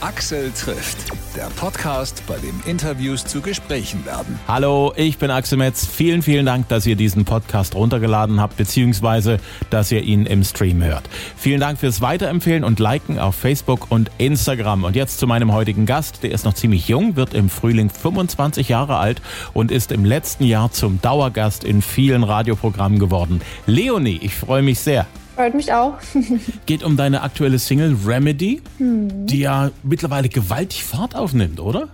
Axel trifft, der Podcast, bei dem Interviews zu Gesprächen werden. Hallo, ich bin Axel Metz. Vielen, vielen Dank, dass ihr diesen Podcast runtergeladen habt, beziehungsweise dass ihr ihn im Stream hört. Vielen Dank fürs Weiterempfehlen und Liken auf Facebook und Instagram. Und jetzt zu meinem heutigen Gast. Der ist noch ziemlich jung, wird im Frühling 25 Jahre alt und ist im letzten Jahr zum Dauergast in vielen Radioprogrammen geworden. Leonie, ich freue mich sehr. Freut mich auch. Geht um deine aktuelle Single Remedy, hm. die ja mittlerweile gewaltig Fahrt aufnimmt, oder?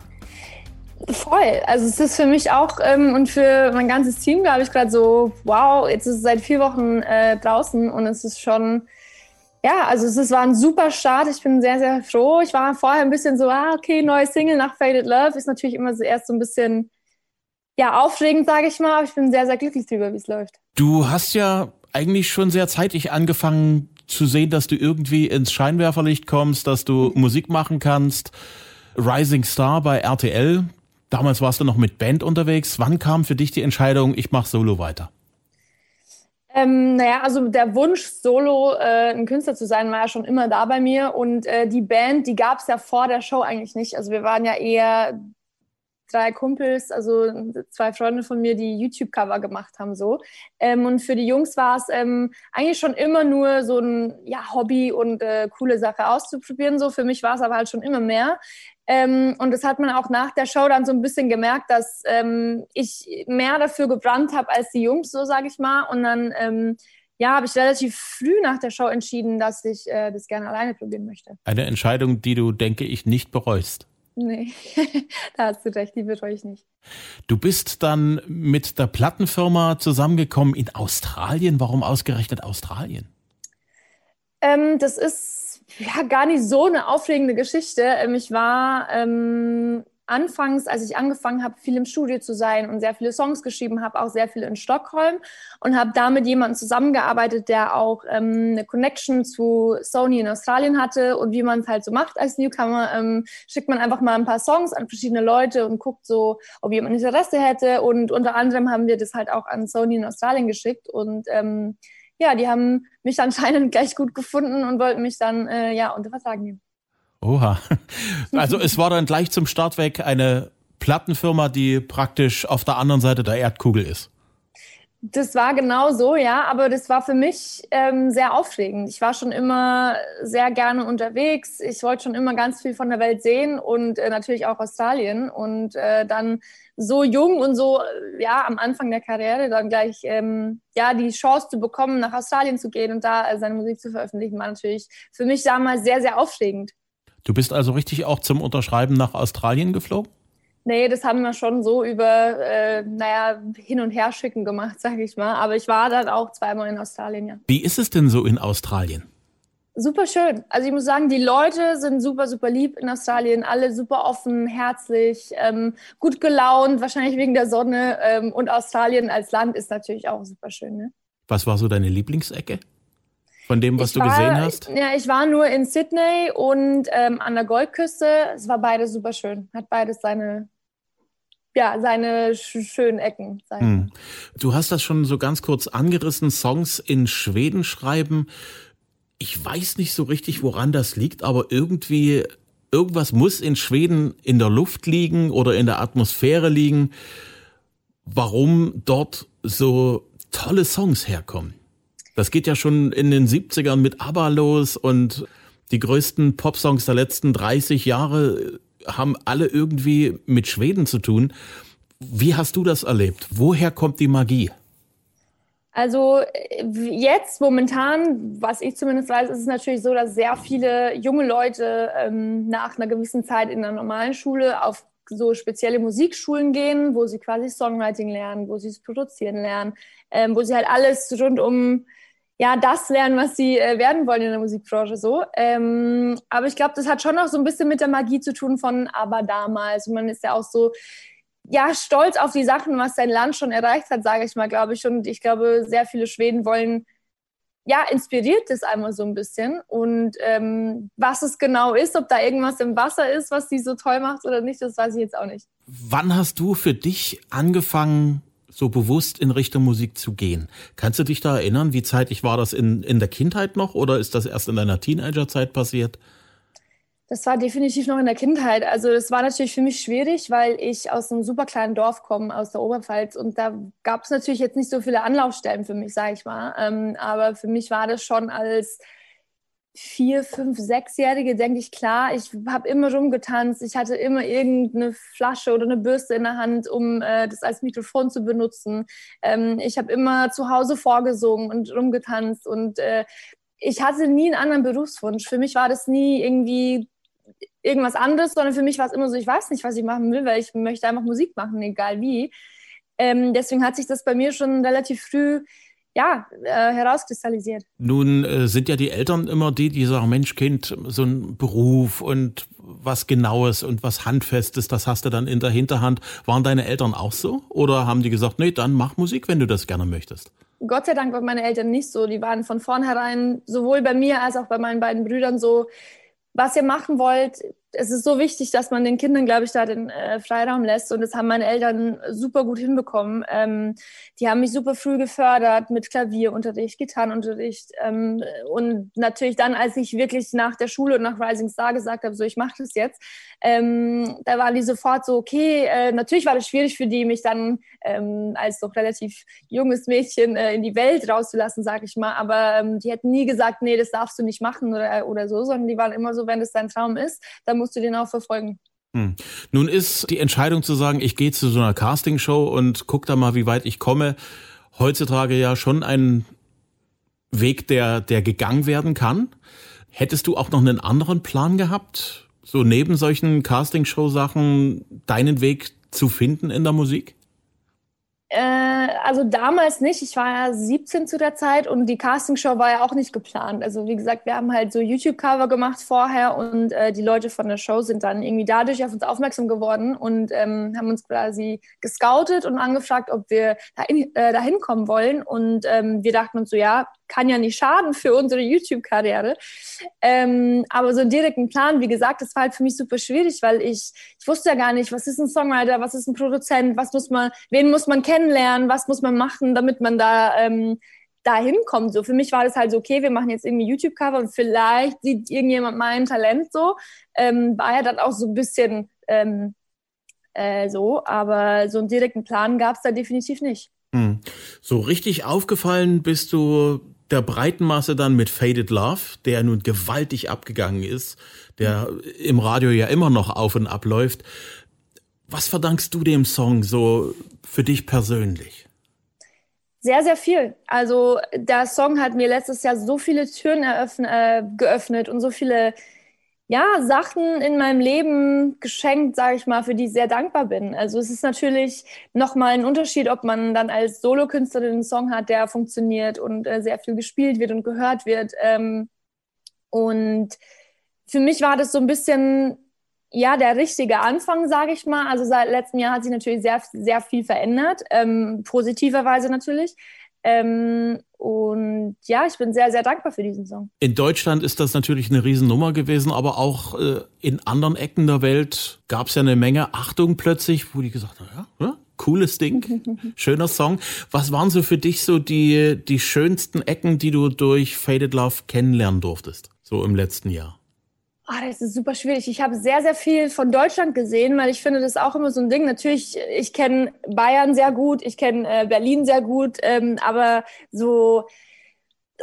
Voll. Also es ist für mich auch ähm, und für mein ganzes Team, glaube ich, gerade so, wow, jetzt ist es seit vier Wochen äh, draußen und es ist schon, ja, also es ist, war ein super Start. Ich bin sehr, sehr froh. Ich war vorher ein bisschen so, ah, okay, neue Single nach Faded Love ist natürlich immer so erst so ein bisschen, ja, aufregend, sage ich mal. Aber ich bin sehr, sehr glücklich darüber, wie es läuft. Du hast ja eigentlich schon sehr zeitig angefangen zu sehen, dass du irgendwie ins Scheinwerferlicht kommst, dass du Musik machen kannst. Rising Star bei RTL. Damals warst du noch mit Band unterwegs. Wann kam für dich die Entscheidung, ich mache Solo weiter? Ähm, naja, also der Wunsch, Solo äh, ein Künstler zu sein, war ja schon immer da bei mir. Und äh, die Band, die gab es ja vor der Show eigentlich nicht. Also wir waren ja eher drei Kumpels, also zwei Freunde von mir, die YouTube-Cover gemacht haben so. Ähm, und für die Jungs war es ähm, eigentlich schon immer nur so ein ja, Hobby und äh, coole Sache auszuprobieren. So für mich war es aber halt schon immer mehr. Ähm, und das hat man auch nach der Show dann so ein bisschen gemerkt, dass ähm, ich mehr dafür gebrannt habe als die Jungs, so sage ich mal. Und dann ähm, ja, habe ich relativ früh nach der Show entschieden, dass ich äh, das gerne alleine probieren möchte. Eine Entscheidung, die du, denke ich, nicht bereust. Nee, da hast du recht, die bereue ich nicht. Du bist dann mit der Plattenfirma zusammengekommen in Australien. Warum ausgerechnet Australien? Ähm, das ist ja gar nicht so eine aufregende Geschichte. Ähm, ich war ähm, anfangs, als ich angefangen habe, viel im Studio zu sein und sehr viele Songs geschrieben habe, auch sehr viel in Stockholm und habe da mit jemandem zusammengearbeitet, der auch ähm, eine Connection zu Sony in Australien hatte. Und wie man es halt so macht als Newcomer, ähm, schickt man einfach mal ein paar Songs an verschiedene Leute und guckt so, ob jemand Interesse hätte. Und unter anderem haben wir das halt auch an Sony in Australien geschickt. Und ähm, ja, die haben mich anscheinend gleich gut gefunden und wollten mich dann äh, ja unter Vertrag nehmen. Oha. Also es war dann gleich zum Start weg eine Plattenfirma, die praktisch auf der anderen Seite der Erdkugel ist. Das war genau so, ja, aber das war für mich ähm, sehr aufregend. Ich war schon immer sehr gerne unterwegs. Ich wollte schon immer ganz viel von der Welt sehen und äh, natürlich auch Australien. Und äh, dann so jung und so, ja, am Anfang der Karriere dann gleich, ähm, ja, die Chance zu bekommen, nach Australien zu gehen und da äh, seine Musik zu veröffentlichen, war natürlich für mich damals sehr, sehr aufregend. Du bist also richtig auch zum Unterschreiben nach Australien geflogen? Nee, das haben wir schon so über, äh, naja, hin und her schicken gemacht, sag ich mal. Aber ich war dann auch zweimal in Australien, ja. Wie ist es denn so in Australien? Super schön. Also ich muss sagen, die Leute sind super, super lieb in Australien. Alle super offen, herzlich, ähm, gut gelaunt, wahrscheinlich wegen der Sonne. Ähm, und Australien als Land ist natürlich auch super schön. Ne? Was war so deine Lieblingsecke? Von dem, was ich du war, gesehen hast? Ja, ich war nur in Sydney und ähm, an der Goldküste. Es war beides super schön. Hat beides seine, ja, seine schönen Ecken. Hm. Du hast das schon so ganz kurz angerissen, Songs in Schweden schreiben. Ich weiß nicht so richtig, woran das liegt, aber irgendwie, irgendwas muss in Schweden in der Luft liegen oder in der Atmosphäre liegen, warum dort so tolle Songs herkommen. Das geht ja schon in den 70ern mit ABBA los und die größten Popsongs der letzten 30 Jahre haben alle irgendwie mit Schweden zu tun. Wie hast du das erlebt? Woher kommt die Magie? Also jetzt momentan, was ich zumindest weiß, ist es natürlich so, dass sehr viele junge Leute ähm, nach einer gewissen Zeit in der normalen Schule auf so spezielle Musikschulen gehen, wo sie quasi Songwriting lernen, wo sie es produzieren lernen, ähm, wo sie halt alles rund um ja, das lernen, was sie äh, werden wollen in der Musikbranche so. Ähm, aber ich glaube, das hat schon noch so ein bisschen mit der Magie zu tun von aber damals. Und man ist ja auch so, ja, stolz auf die Sachen, was sein Land schon erreicht hat, sage ich mal, glaube ich. Und ich glaube, sehr viele Schweden wollen, ja, inspiriert das einmal so ein bisschen. Und ähm, was es genau ist, ob da irgendwas im Wasser ist, was sie so toll macht oder nicht, das weiß ich jetzt auch nicht. Wann hast du für dich angefangen, so bewusst in Richtung Musik zu gehen. Kannst du dich da erinnern, wie zeitig war das in, in der Kindheit noch oder ist das erst in deiner Teenagerzeit passiert? Das war definitiv noch in der Kindheit. Also das war natürlich für mich schwierig, weil ich aus einem super kleinen Dorf komme, aus der Oberpfalz. Und da gab es natürlich jetzt nicht so viele Anlaufstellen für mich, sage ich mal. Ähm, aber für mich war das schon als vier, fünf, sechsjährige, denke ich, klar, ich habe immer rumgetanzt. Ich hatte immer irgendeine Flasche oder eine Bürste in der Hand, um äh, das als Mikrofon zu benutzen. Ähm, ich habe immer zu Hause vorgesungen und rumgetanzt. Und äh, ich hatte nie einen anderen Berufswunsch. Für mich war das nie irgendwie irgendwas anderes, sondern für mich war es immer so, ich weiß nicht, was ich machen will, weil ich möchte einfach Musik machen, egal wie. Ähm, deswegen hat sich das bei mir schon relativ früh ja, äh, herauskristallisiert. Nun äh, sind ja die Eltern immer die, die sagen, Mensch, Kind, so ein Beruf und was Genaues und was Handfestes, das hast du dann in der Hinterhand. Waren deine Eltern auch so? Oder haben die gesagt, nee, dann mach Musik, wenn du das gerne möchtest? Gott sei Dank waren meine Eltern nicht so. Die waren von vornherein sowohl bei mir als auch bei meinen beiden Brüdern so, was ihr machen wollt, es ist so wichtig, dass man den Kindern, glaube ich, da den äh, Freiraum lässt. Und das haben meine Eltern super gut hinbekommen. Ähm, die haben mich super früh gefördert mit Klavierunterricht, Gitarrenunterricht. Ähm, und natürlich dann, als ich wirklich nach der Schule und nach Rising Star gesagt habe, so ich mache das jetzt, ähm, da waren die sofort so, okay, äh, natürlich war das schwierig für die, mich dann ähm, als doch relativ junges Mädchen äh, in die Welt rauszulassen, sage ich mal. Aber ähm, die hätten nie gesagt, nee, das darfst du nicht machen oder, oder so, sondern die waren immer so, wenn es dein Traum ist, dann musst du den auch verfolgen. Hm. Nun ist die Entscheidung zu sagen, ich gehe zu so einer Castingshow und guck da mal, wie weit ich komme, heutzutage ja schon ein Weg, der, der gegangen werden kann. Hättest du auch noch einen anderen Plan gehabt, so neben solchen Castingshow-Sachen deinen Weg zu finden in der Musik? Äh, also damals nicht. Ich war ja 17 zu der Zeit und die Castingshow war ja auch nicht geplant. Also wie gesagt, wir haben halt so YouTube-Cover gemacht vorher und äh, die Leute von der Show sind dann irgendwie dadurch auf uns aufmerksam geworden und ähm, haben uns quasi gescoutet und angefragt, ob wir dahin, äh, dahin kommen wollen. Und ähm, wir dachten uns so, ja, kann ja nicht schaden für unsere YouTube-Karriere. Ähm, aber so einen direkten Plan, wie gesagt, das war halt für mich super schwierig, weil ich, ich wusste ja gar nicht, was ist ein Songwriter, was ist ein Produzent, was muss man, wen muss man kennenlernen, was muss man machen, damit man da ähm, da hinkommt. So für mich war das halt so, okay, wir machen jetzt irgendwie YouTube-Cover und vielleicht sieht irgendjemand mein Talent so. Ähm, war ja dann auch so ein bisschen ähm, äh, so, aber so einen direkten Plan gab es da definitiv nicht. Hm. So richtig aufgefallen bist du der breiten Masse dann mit Faded Love, der nun gewaltig abgegangen ist, der im Radio ja immer noch auf und ab läuft. Was verdankst du dem Song so für dich persönlich? Sehr, sehr viel. Also der Song hat mir letztes Jahr so viele Türen eröffn, äh, geöffnet und so viele ja, Sachen in meinem Leben geschenkt, sage ich mal, für die ich sehr dankbar bin. Also es ist natürlich nochmal ein Unterschied, ob man dann als Solokünstlerin einen Song hat, der funktioniert und äh, sehr viel gespielt wird und gehört wird. Ähm, und für mich war das so ein bisschen ja, der richtige Anfang, sage ich mal. Also seit letztem Jahr hat sich natürlich sehr, sehr viel verändert, ähm, positiverweise natürlich. Ähm, und ja, ich bin sehr, sehr dankbar für diesen Song. In Deutschland ist das natürlich eine Riesennummer gewesen, aber auch äh, in anderen Ecken der Welt gab es ja eine Menge Achtung plötzlich, wo die gesagt haben, ja, ja cooles Ding, schöner Song. Was waren so für dich so die, die schönsten Ecken, die du durch Faded Love kennenlernen durftest, so im letzten Jahr? Oh, das ist super schwierig. Ich habe sehr, sehr viel von Deutschland gesehen, weil ich finde, das ist auch immer so ein Ding. Natürlich, ich kenne Bayern sehr gut, ich kenne äh, Berlin sehr gut, ähm, aber so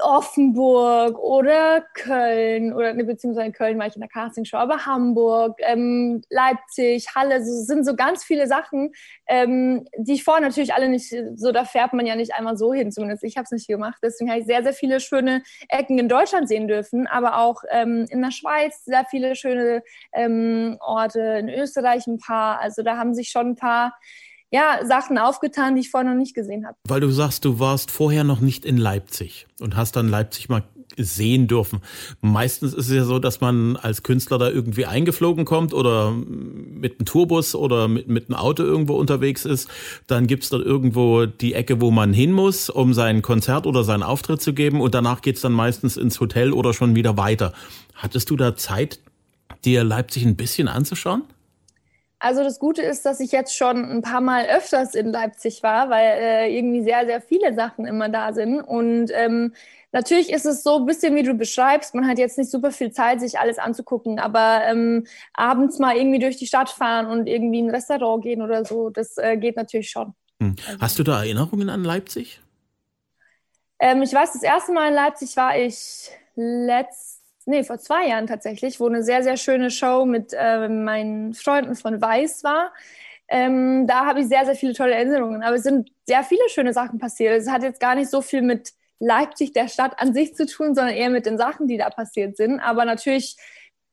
Offenburg oder Köln oder ne, beziehungsweise Köln war ich in der Castingshow, aber Hamburg, ähm, Leipzig, Halle, so sind so ganz viele Sachen, ähm, die ich vorher natürlich alle nicht, so da fährt man ja nicht einmal so hin, zumindest ich habe es nicht gemacht. Deswegen habe ich sehr, sehr viele schöne Ecken in Deutschland sehen dürfen, aber auch ähm, in der Schweiz sehr viele schöne ähm, Orte, in Österreich ein paar. Also da haben sich schon ein paar ja, Sachen aufgetan, die ich vorher noch nicht gesehen habe. Weil du sagst, du warst vorher noch nicht in Leipzig und hast dann Leipzig mal sehen dürfen. Meistens ist es ja so, dass man als Künstler da irgendwie eingeflogen kommt oder mit einem Tourbus oder mit, mit einem Auto irgendwo unterwegs ist. Dann gibt's dort irgendwo die Ecke, wo man hin muss, um sein Konzert oder seinen Auftritt zu geben. Und danach geht's dann meistens ins Hotel oder schon wieder weiter. Hattest du da Zeit, dir Leipzig ein bisschen anzuschauen? Also das Gute ist, dass ich jetzt schon ein paar Mal öfters in Leipzig war, weil äh, irgendwie sehr, sehr viele Sachen immer da sind. Und ähm, Natürlich ist es so ein bisschen, wie du beschreibst. Man hat jetzt nicht super viel Zeit, sich alles anzugucken, aber ähm, abends mal irgendwie durch die Stadt fahren und irgendwie in ein Restaurant gehen oder so, das äh, geht natürlich schon. Hm. Hast du da Erinnerungen an Leipzig? Ähm, ich weiß, das erste Mal in Leipzig war ich letzt, nee, vor zwei Jahren tatsächlich, wo eine sehr, sehr schöne Show mit äh, meinen Freunden von Weiß war. Ähm, da habe ich sehr, sehr viele tolle Erinnerungen. Aber es sind sehr viele schöne Sachen passiert. Es hat jetzt gar nicht so viel mit Leipzig, der Stadt an sich zu tun, sondern eher mit den Sachen, die da passiert sind. Aber natürlich,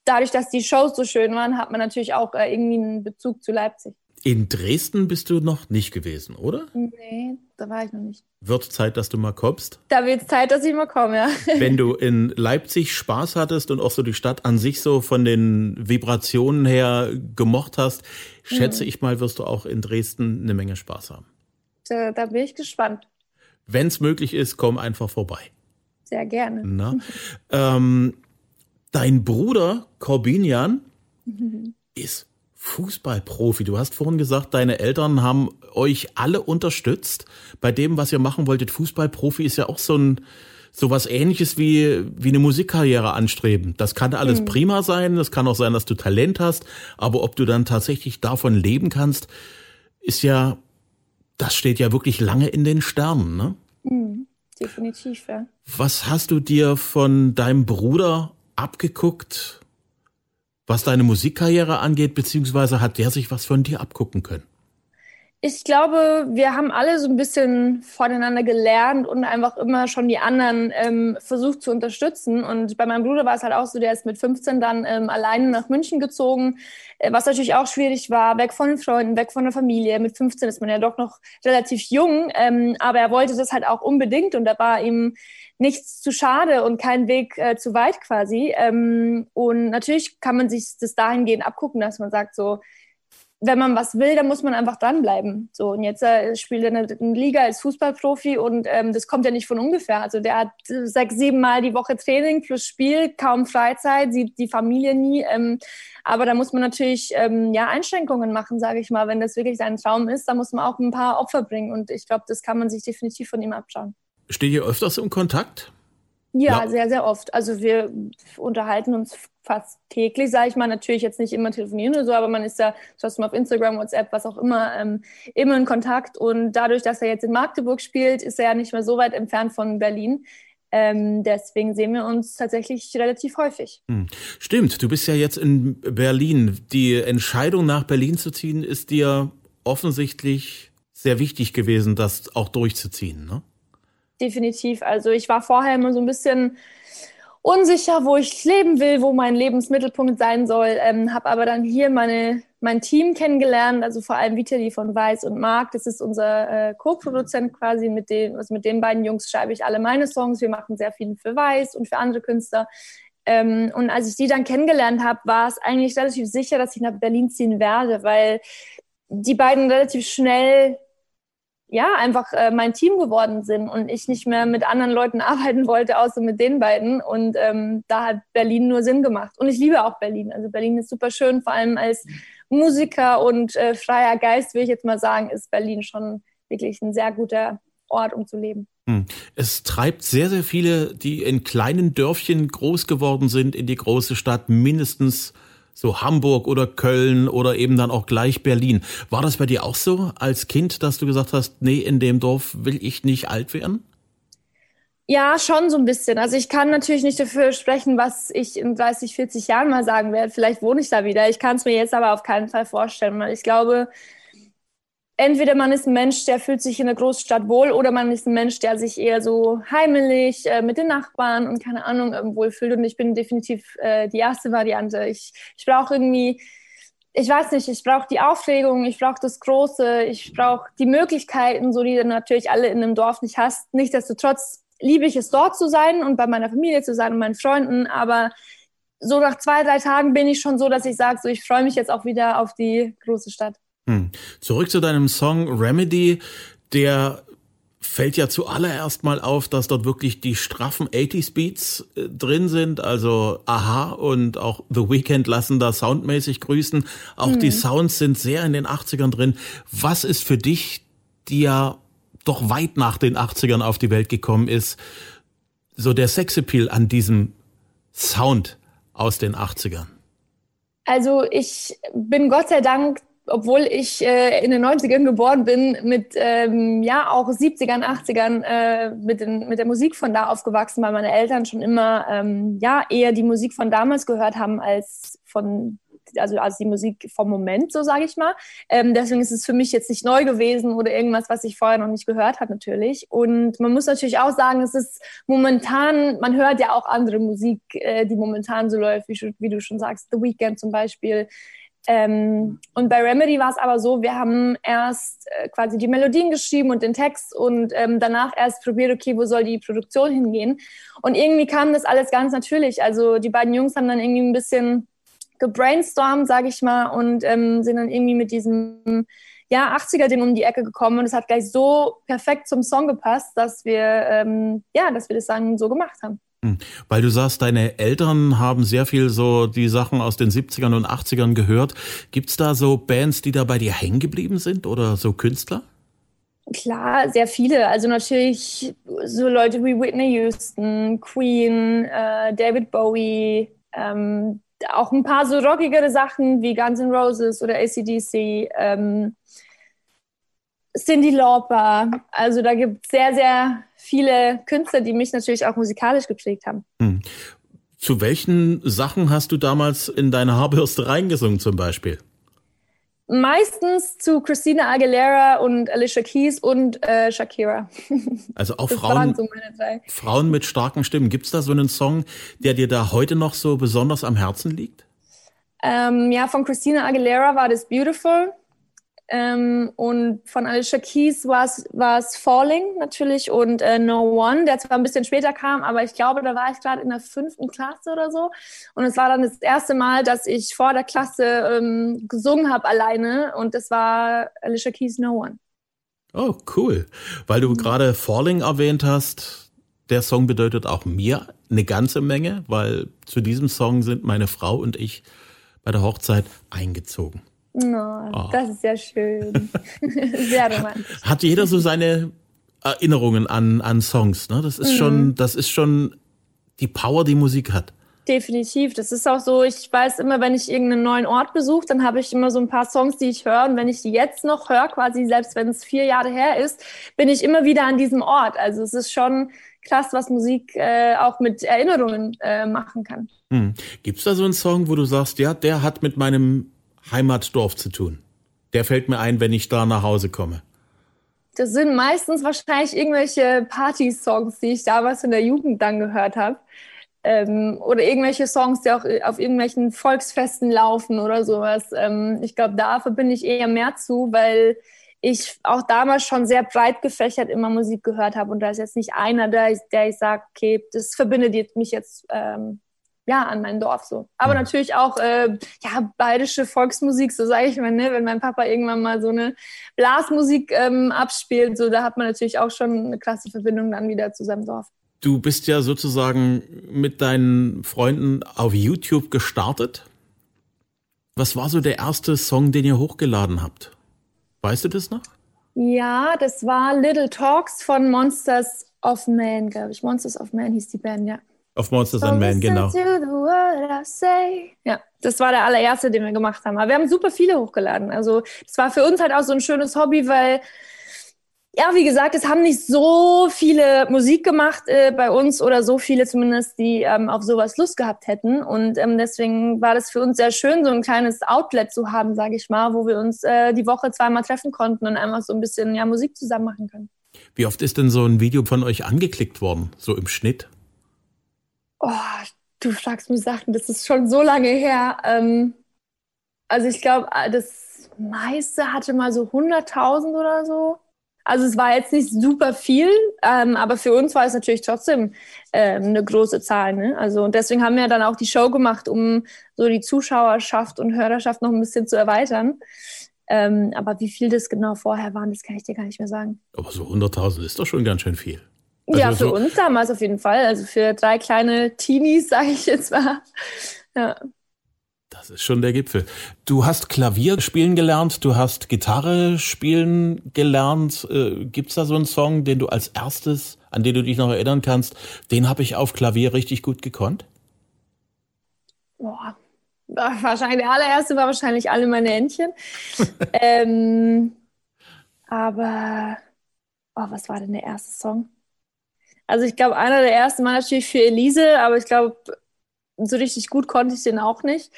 dadurch, dass die Shows so schön waren, hat man natürlich auch äh, irgendwie einen Bezug zu Leipzig. In Dresden bist du noch nicht gewesen, oder? Nee, da war ich noch nicht. Wird Zeit, dass du mal kommst? Da wird es Zeit, dass ich mal komme, ja. Wenn du in Leipzig Spaß hattest und auch so die Stadt an sich so von den Vibrationen her gemocht hast, schätze mhm. ich mal, wirst du auch in Dresden eine Menge Spaß haben. Da, da bin ich gespannt. Wenn es möglich ist, komm einfach vorbei. Sehr gerne. Na? ähm, dein Bruder Corbinian mhm. ist Fußballprofi. Du hast vorhin gesagt, deine Eltern haben euch alle unterstützt bei dem, was ihr machen wolltet. Fußballprofi ist ja auch so ein so was ähnliches wie, wie eine Musikkarriere anstreben. Das kann alles mhm. prima sein. Das kann auch sein, dass du Talent hast. Aber ob du dann tatsächlich davon leben kannst, ist ja, das steht ja wirklich lange in den Sternen, ne? Mhm. Definitiv, ja. Was hast du dir von deinem Bruder abgeguckt? Was deine Musikkarriere angeht, beziehungsweise hat der sich was von dir abgucken können? Ich glaube, wir haben alle so ein bisschen voneinander gelernt und einfach immer schon die anderen ähm, versucht zu unterstützen. Und bei meinem Bruder war es halt auch so, der ist mit 15 dann ähm, alleine nach München gezogen, äh, was natürlich auch schwierig war, weg von den Freunden, weg von der Familie. Mit 15 ist man ja doch noch relativ jung, ähm, aber er wollte das halt auch unbedingt und da war ihm nichts zu schade und kein Weg äh, zu weit quasi. Ähm, und natürlich kann man sich das dahingehend abgucken, dass man sagt, so, wenn man was will, dann muss man einfach dranbleiben. So, und jetzt äh, spielt er in der Liga als Fußballprofi und ähm, das kommt ja nicht von ungefähr. Also der hat sechs, sieben Mal die Woche Training plus Spiel, kaum Freizeit, sieht die Familie nie. Ähm, aber da muss man natürlich ähm, ja Einschränkungen machen, sage ich mal. Wenn das wirklich sein Traum ist, da muss man auch ein paar Opfer bringen. Und ich glaube, das kann man sich definitiv von ihm abschauen. Steht ihr öfters im Kontakt? Ja, ja, sehr, sehr oft. Also wir unterhalten uns fast täglich, sage ich mal. Natürlich jetzt nicht immer telefonieren oder so, aber man ist ja trotzdem auf Instagram, WhatsApp, was auch immer, ähm, immer in Kontakt. Und dadurch, dass er jetzt in Magdeburg spielt, ist er ja nicht mehr so weit entfernt von Berlin. Ähm, deswegen sehen wir uns tatsächlich relativ häufig. Hm. Stimmt, du bist ja jetzt in Berlin. Die Entscheidung, nach Berlin zu ziehen, ist dir offensichtlich sehr wichtig gewesen, das auch durchzuziehen, ne? Definitiv. Also ich war vorher immer so ein bisschen unsicher, wo ich leben will, wo mein Lebensmittelpunkt sein soll, ähm, habe aber dann hier meine, mein Team kennengelernt, also vor allem Vitali von Weiß und Marc, das ist unser äh, Co-Produzent quasi, mit dem, also mit den beiden Jungs schreibe ich alle meine Songs, wir machen sehr viel für Weiß und für andere Künstler. Ähm, und als ich die dann kennengelernt habe, war es eigentlich relativ sicher, dass ich nach Berlin ziehen werde, weil die beiden relativ schnell ja, einfach äh, mein Team geworden sind und ich nicht mehr mit anderen Leuten arbeiten wollte, außer mit den beiden. Und ähm, da hat Berlin nur Sinn gemacht. Und ich liebe auch Berlin. Also Berlin ist super schön, vor allem als Musiker und äh, freier Geist, will ich jetzt mal sagen, ist Berlin schon wirklich ein sehr guter Ort, um zu leben. Hm. Es treibt sehr, sehr viele, die in kleinen Dörfchen groß geworden sind, in die große Stadt, mindestens so Hamburg oder Köln oder eben dann auch gleich Berlin. War das bei dir auch so als Kind, dass du gesagt hast, nee, in dem Dorf will ich nicht alt werden? Ja, schon so ein bisschen. Also ich kann natürlich nicht dafür sprechen, was ich in 30, 40 Jahren mal sagen werde. Vielleicht wohne ich da wieder. Ich kann es mir jetzt aber auf keinen Fall vorstellen, weil ich glaube, entweder man ist ein Mensch, der fühlt sich in der Großstadt wohl, oder man ist ein Mensch, der sich eher so heimelig äh, mit den Nachbarn und keine Ahnung ähm, wohlfühlt. Und ich bin definitiv äh, die erste Variante. Ich, ich brauche irgendwie, ich weiß nicht, ich brauche die Aufregung, ich brauche das Große, ich brauche die Möglichkeiten, so die du natürlich alle in einem Dorf nicht hast. Nichtsdestotrotz liebe ich es, dort zu sein und bei meiner Familie zu sein und meinen Freunden, aber so nach zwei, drei Tagen bin ich schon so, dass ich sage, so ich freue mich jetzt auch wieder auf die große Stadt. Hm. Zurück zu deinem Song Remedy, der fällt ja zuallererst mal auf, dass dort wirklich die straffen 80s Beats äh, drin sind. Also Aha und auch The Weeknd lassen da soundmäßig grüßen. Auch mhm. die Sounds sind sehr in den 80ern drin. Was ist für dich, die ja doch weit nach den 80ern auf die Welt gekommen ist, so der Sexappeal an diesem Sound aus den 80ern? Also ich bin Gott sei Dank obwohl ich äh, in den 90ern geboren bin, mit ähm, ja auch 70ern, 80ern äh, mit, den, mit der Musik von da aufgewachsen, weil meine Eltern schon immer ähm, ja eher die Musik von damals gehört haben als von also als die Musik vom Moment, so sage ich mal. Ähm, deswegen ist es für mich jetzt nicht neu gewesen oder irgendwas, was ich vorher noch nicht gehört habe, natürlich. Und man muss natürlich auch sagen, es ist momentan, man hört ja auch andere Musik, äh, die momentan so läuft, wie, wie, du schon sagst, The Weeknd zum Beispiel. Ähm, und bei Remedy war es aber so, wir haben erst äh, quasi die Melodien geschrieben und den Text und ähm, danach erst probiert, okay, wo soll die Produktion hingehen. Und irgendwie kam das alles ganz natürlich. Also die beiden Jungs haben dann irgendwie ein bisschen gebrainstormt, sage ich mal, und ähm, sind dann irgendwie mit diesem ja, 80er-Ding um die Ecke gekommen und es hat gleich so perfekt zum Song gepasst, dass wir, ähm, ja, dass wir das dann so gemacht haben. Hm. Weil du sagst, deine Eltern haben sehr viel so die Sachen aus den 70ern und 80ern gehört. Gibt's da so Bands, die da bei dir hängen geblieben sind oder so Künstler? Klar, sehr viele. Also natürlich so Leute wie Whitney Houston, Queen, äh, David Bowie, ähm, auch ein paar so rockigere Sachen wie Guns N' Roses oder ACDC, ähm, Cindy Lauper. Also da gibt es sehr, sehr viele Künstler, die mich natürlich auch musikalisch geprägt haben. Hm. Zu welchen Sachen hast du damals in deine Haarbürste reingesungen zum Beispiel? Meistens zu Christina Aguilera und Alicia Keys und äh, Shakira. Also auch Frauen, so Frauen mit starken Stimmen. Gibt es da so einen Song, der dir da heute noch so besonders am Herzen liegt? Ähm, ja, von Christina Aguilera war das Beautiful. Ähm, und von Alicia Keys war es Falling natürlich und äh, No One, der zwar ein bisschen später kam, aber ich glaube, da war ich gerade in der fünften Klasse oder so. Und es war dann das erste Mal, dass ich vor der Klasse ähm, gesungen habe alleine und das war Alicia Keys No One. Oh, cool. Weil du mhm. gerade Falling erwähnt hast, der Song bedeutet auch mir eine ganze Menge, weil zu diesem Song sind meine Frau und ich bei der Hochzeit eingezogen. Oh, oh. Das ist ja schön. Sehr romantisch. Hat jeder so seine Erinnerungen an, an Songs, ne? Das ist mhm. schon, das ist schon die Power, die Musik hat. Definitiv. Das ist auch so, ich weiß immer, wenn ich irgendeinen neuen Ort besuche, dann habe ich immer so ein paar Songs, die ich höre. Und wenn ich die jetzt noch höre, quasi selbst wenn es vier Jahre her ist, bin ich immer wieder an diesem Ort. Also es ist schon krass, was Musik äh, auch mit Erinnerungen äh, machen kann. Hm. Gibt es da so einen Song, wo du sagst, ja, der hat mit meinem Heimatdorf zu tun. Der fällt mir ein, wenn ich da nach Hause komme. Das sind meistens wahrscheinlich irgendwelche Party-Songs, die ich damals in der Jugend dann gehört habe. Ähm, oder irgendwelche Songs, die auch auf irgendwelchen Volksfesten laufen oder sowas. Ähm, ich glaube, da verbinde ich eher mehr zu, weil ich auch damals schon sehr breit gefächert immer Musik gehört habe. Und da ist jetzt nicht einer, der der ich sage, okay, das verbindet mich jetzt ähm, ja, an mein Dorf so. Aber mhm. natürlich auch äh, ja, bayerische Volksmusik, so sage ich mal, ne? wenn mein Papa irgendwann mal so eine Blasmusik ähm, abspielt, so da hat man natürlich auch schon eine klasse Verbindung dann wieder zu seinem Dorf. Du bist ja sozusagen mit deinen Freunden auf YouTube gestartet. Was war so der erste Song, den ihr hochgeladen habt? Weißt du das noch? Ja, das war Little Talks von Monsters of Man, glaube ich. Monsters of Man hieß die Band, ja. Auf Monsters and Men, genau. Ja, das war der allererste, den wir gemacht haben. Aber wir haben super viele hochgeladen. Also, das war für uns halt auch so ein schönes Hobby, weil, ja, wie gesagt, es haben nicht so viele Musik gemacht äh, bei uns oder so viele zumindest, die ähm, auf sowas Lust gehabt hätten. Und ähm, deswegen war das für uns sehr schön, so ein kleines Outlet zu haben, sage ich mal, wo wir uns äh, die Woche zweimal treffen konnten und einfach so ein bisschen ja, Musik zusammen machen können. Wie oft ist denn so ein Video von euch angeklickt worden, so im Schnitt? Oh, du fragst mich Sachen, das ist schon so lange her. Ähm, also ich glaube, äh, das meiste hatte mal so 100.000 oder so. Also es war jetzt nicht super viel, ähm, aber für uns war es natürlich trotzdem ähm, eine große Zahl. Ne? Also und deswegen haben wir dann auch die Show gemacht, um so die Zuschauerschaft und Hörerschaft noch ein bisschen zu erweitern. Ähm, aber wie viel das genau vorher waren, das kann ich dir gar nicht mehr sagen. Aber so 100.000 ist doch schon ganz schön viel. Also ja, für so uns damals auf jeden Fall. Also für drei kleine Teenies, sage ich jetzt mal. Ja. Das ist schon der Gipfel. Du hast Klavier spielen gelernt, du hast Gitarre spielen gelernt. Äh, Gibt es da so einen Song, den du als erstes an den du dich noch erinnern kannst, den habe ich auf Klavier richtig gut gekonnt? Boah, wahrscheinlich der allererste war wahrscheinlich alle meine Händchen. ähm, aber, oh, was war denn der erste Song? Also ich glaube, einer der ersten war natürlich für Elise, aber ich glaube, so richtig gut konnte ich den auch nicht.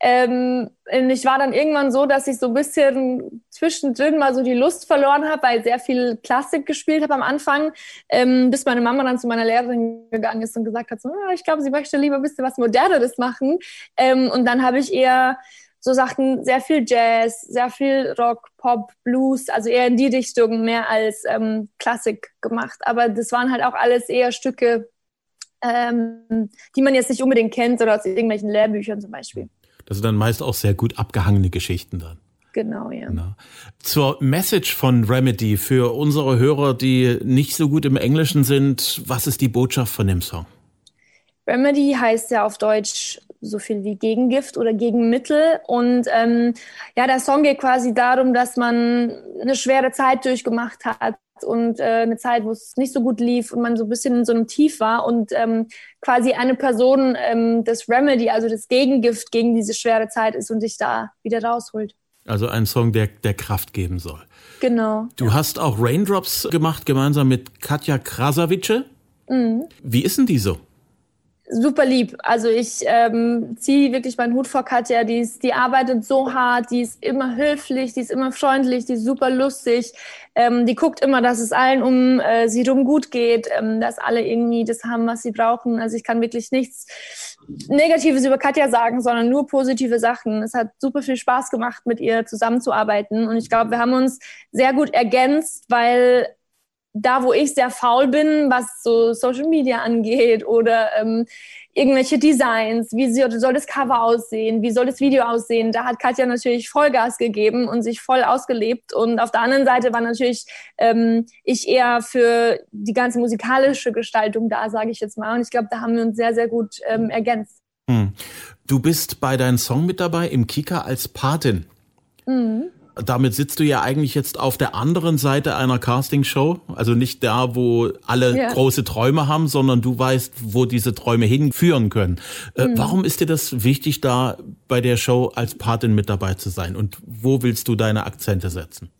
Ähm, ich war dann irgendwann so, dass ich so ein bisschen zwischendrin mal so die Lust verloren habe, weil sehr viel Klassik gespielt habe am Anfang, ähm, bis meine Mama dann zu meiner Lehrerin gegangen ist und gesagt hat, so, ah, ich glaube, sie möchte lieber ein bisschen was Moderneres machen. Ähm, und dann habe ich eher so Sachen, sehr viel Jazz, sehr viel Rock, Pop, Blues, also eher in die Richtung mehr als ähm, Klassik gemacht. Aber das waren halt auch alles eher Stücke, ähm, die man jetzt nicht unbedingt kennt oder aus irgendwelchen Lehrbüchern zum Beispiel. Das sind dann meist auch sehr gut abgehangene Geschichten dann. Genau, ja. Na. Zur Message von Remedy für unsere Hörer, die nicht so gut im Englischen sind, was ist die Botschaft von dem Song? Remedy heißt ja auf Deutsch so viel wie Gegengift oder Gegenmittel. Und ähm, ja, der Song geht quasi darum, dass man eine schwere Zeit durchgemacht hat und äh, eine Zeit, wo es nicht so gut lief und man so ein bisschen in so einem Tief war und ähm, quasi eine Person ähm, das Remedy, also das Gegengift gegen diese schwere Zeit ist und dich da wieder rausholt. Also ein Song, der, der Kraft geben soll. Genau. Du ja. hast auch Raindrops gemacht, gemeinsam mit Katja Krasavice. Mhm. Wie ist denn die so? Super lieb. Also ich ähm, ziehe wirklich meinen Hut vor Katja. Die, ist, die arbeitet so hart, die ist immer höflich, die ist immer freundlich, die ist super lustig. Ähm, die guckt immer, dass es allen um äh, sie rum gut geht, ähm, dass alle irgendwie das haben, was sie brauchen. Also ich kann wirklich nichts Negatives über Katja sagen, sondern nur positive Sachen. Es hat super viel Spaß gemacht, mit ihr zusammenzuarbeiten. Und ich glaube, wir haben uns sehr gut ergänzt, weil da, wo ich sehr faul bin, was so Social Media angeht oder ähm, irgendwelche Designs, wie soll das Cover aussehen, wie soll das Video aussehen, da hat Katja natürlich Vollgas gegeben und sich voll ausgelebt. Und auf der anderen Seite war natürlich ähm, ich eher für die ganze musikalische Gestaltung da, sage ich jetzt mal. Und ich glaube, da haben wir uns sehr, sehr gut ähm, ergänzt. Hm. Du bist bei deinem Song mit dabei im Kika als Patin. Mhm damit sitzt du ja eigentlich jetzt auf der anderen Seite einer Castingshow. Also nicht da, wo alle ja. große Träume haben, sondern du weißt, wo diese Träume hinführen können. Äh, mhm. Warum ist dir das wichtig, da bei der Show als Patin mit dabei zu sein? Und wo willst du deine Akzente setzen?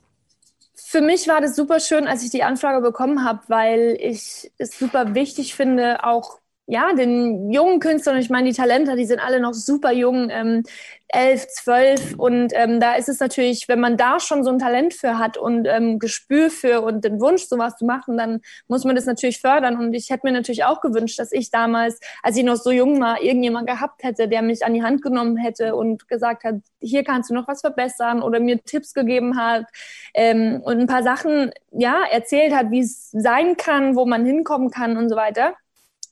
Für mich war das super schön, als ich die Anfrage bekommen habe, weil ich es super wichtig finde, auch ja, den jungen Künstlern, ich meine, die Talente, die sind alle noch super jung, ähm, elf, zwölf. Und ähm, da ist es natürlich, wenn man da schon so ein Talent für hat und ähm, Gespür für und den Wunsch, sowas zu machen, dann muss man das natürlich fördern. Und ich hätte mir natürlich auch gewünscht, dass ich damals, als ich noch so jung war, irgendjemand gehabt hätte, der mich an die Hand genommen hätte und gesagt hat, hier kannst du noch was verbessern oder mir Tipps gegeben hat ähm, und ein paar Sachen, ja, erzählt hat, wie es sein kann, wo man hinkommen kann und so weiter.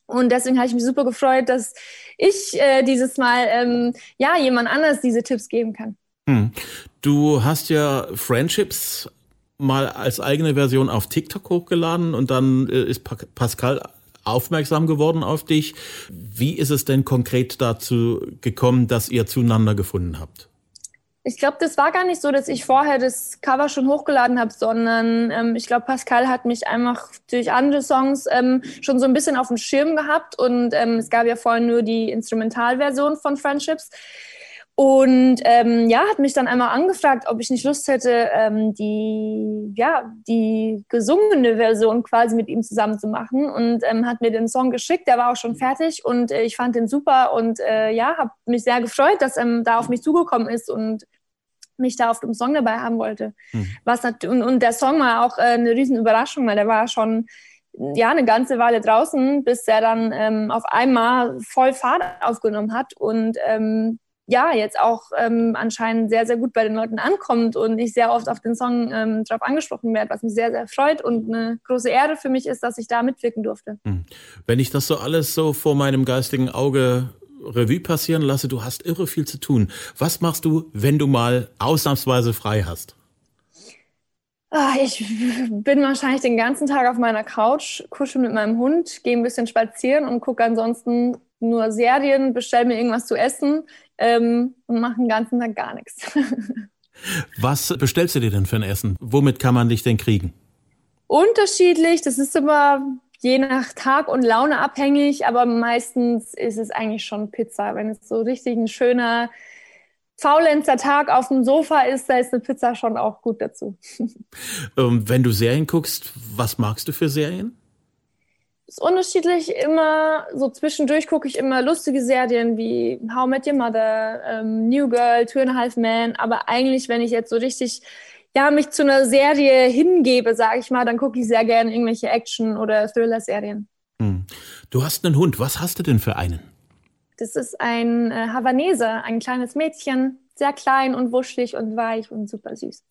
Und deswegen habe ich mich super gefreut, dass ich äh, dieses Mal ähm, ja jemand anders diese Tipps geben kann. Hm. Du hast ja Friendships mal als eigene Version auf TikTok hochgeladen und dann äh, ist pa Pascal aufmerksam geworden auf dich. Wie ist es denn konkret dazu gekommen, dass ihr zueinander gefunden habt? Ich glaube, das war gar nicht so, dass ich vorher das Cover schon hochgeladen habe, sondern ähm, ich glaube, Pascal hat mich einfach durch andere Songs ähm, schon so ein bisschen auf dem Schirm gehabt und ähm, es gab ja vorhin nur die Instrumentalversion von Friendships. Und ähm, ja, hat mich dann einmal angefragt, ob ich nicht Lust hätte, ähm, die, ja, die gesungene Version quasi mit ihm zusammen zu machen und ähm, hat mir den Song geschickt. Der war auch schon fertig und äh, ich fand den super und äh, ja, habe mich sehr gefreut, dass er da auf mich zugekommen ist und mich da auf dem Song dabei haben wollte. Mhm. Was und, und der Song war auch äh, eine riesen Überraschung, weil der war schon ja eine ganze Weile draußen, bis er dann ähm, auf einmal voll Fahrt aufgenommen hat und ähm, ja, jetzt auch ähm, anscheinend sehr, sehr gut bei den Leuten ankommt und ich sehr oft auf den Song ähm, drauf angesprochen werde, was mich sehr, sehr freut und eine große Ehre für mich ist, dass ich da mitwirken durfte. Hm. Wenn ich das so alles so vor meinem geistigen Auge Revue passieren lasse, du hast irre viel zu tun. Was machst du, wenn du mal ausnahmsweise frei hast? Ah, ich bin wahrscheinlich den ganzen Tag auf meiner Couch, kuschel mit meinem Hund, gehe ein bisschen spazieren und gucke ansonsten nur Serien, bestelle mir irgendwas zu essen ähm, und mache den ganzen Tag gar nichts. Was bestellst du dir denn für ein Essen? Womit kann man dich denn kriegen? Unterschiedlich, das ist immer je nach Tag und Laune abhängig, aber meistens ist es eigentlich schon Pizza. Wenn es so richtig ein schöner, faulenzer Tag auf dem Sofa ist, da ist eine Pizza schon auch gut dazu. Ähm, wenn du Serien guckst, was magst du für Serien? ist unterschiedlich. Immer so zwischendurch gucke ich immer lustige Serien wie How I Met Your Mother, ähm, New Girl, Two and a Half Men. Aber eigentlich, wenn ich jetzt so richtig ja, mich zu einer Serie hingebe, sage ich mal, dann gucke ich sehr gerne irgendwelche Action- oder Thriller-Serien. Hm. Du hast einen Hund. Was hast du denn für einen? Das ist ein äh, Havaneser, ein kleines Mädchen, sehr klein und wuschelig und weich und super süß.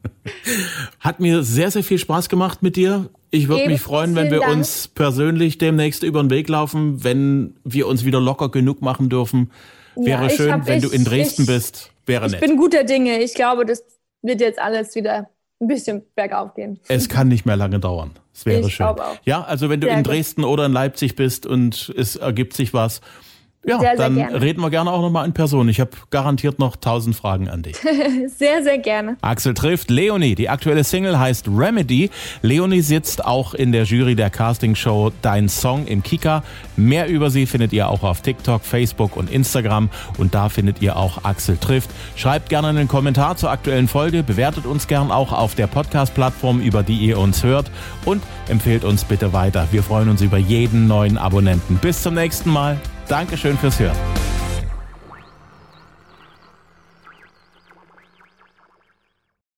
Hat mir sehr, sehr viel Spaß gemacht mit dir. Ich würde mich freuen, wenn wir Dank. uns persönlich demnächst über den Weg laufen, wenn wir uns wieder locker genug machen dürfen. Wäre ja, schön, hab, wenn ich, du in Dresden ich, bist. Wäre ich nett. Ich bin guter Dinge. Ich glaube, das wird jetzt alles wieder ein bisschen bergauf gehen. Es kann nicht mehr lange dauern. Es wäre ich schön. Auch. Ja, also wenn du Sehr in Dresden gut. oder in Leipzig bist und es ergibt sich was, ja, sehr, dann sehr reden wir gerne auch nochmal in Person. Ich habe garantiert noch tausend Fragen an dich. sehr, sehr gerne. Axel trifft Leonie. Die aktuelle Single heißt Remedy. Leonie sitzt auch in der Jury der Castingshow Dein Song im Kika. Mehr über sie findet ihr auch auf TikTok, Facebook und Instagram. Und da findet ihr auch Axel trifft. Schreibt gerne einen Kommentar zur aktuellen Folge. Bewertet uns gern auch auf der Podcast-Plattform, über die ihr uns hört. Und empfehlt uns bitte weiter. Wir freuen uns über jeden neuen Abonnenten. Bis zum nächsten Mal. Dankeschön fürs Hören.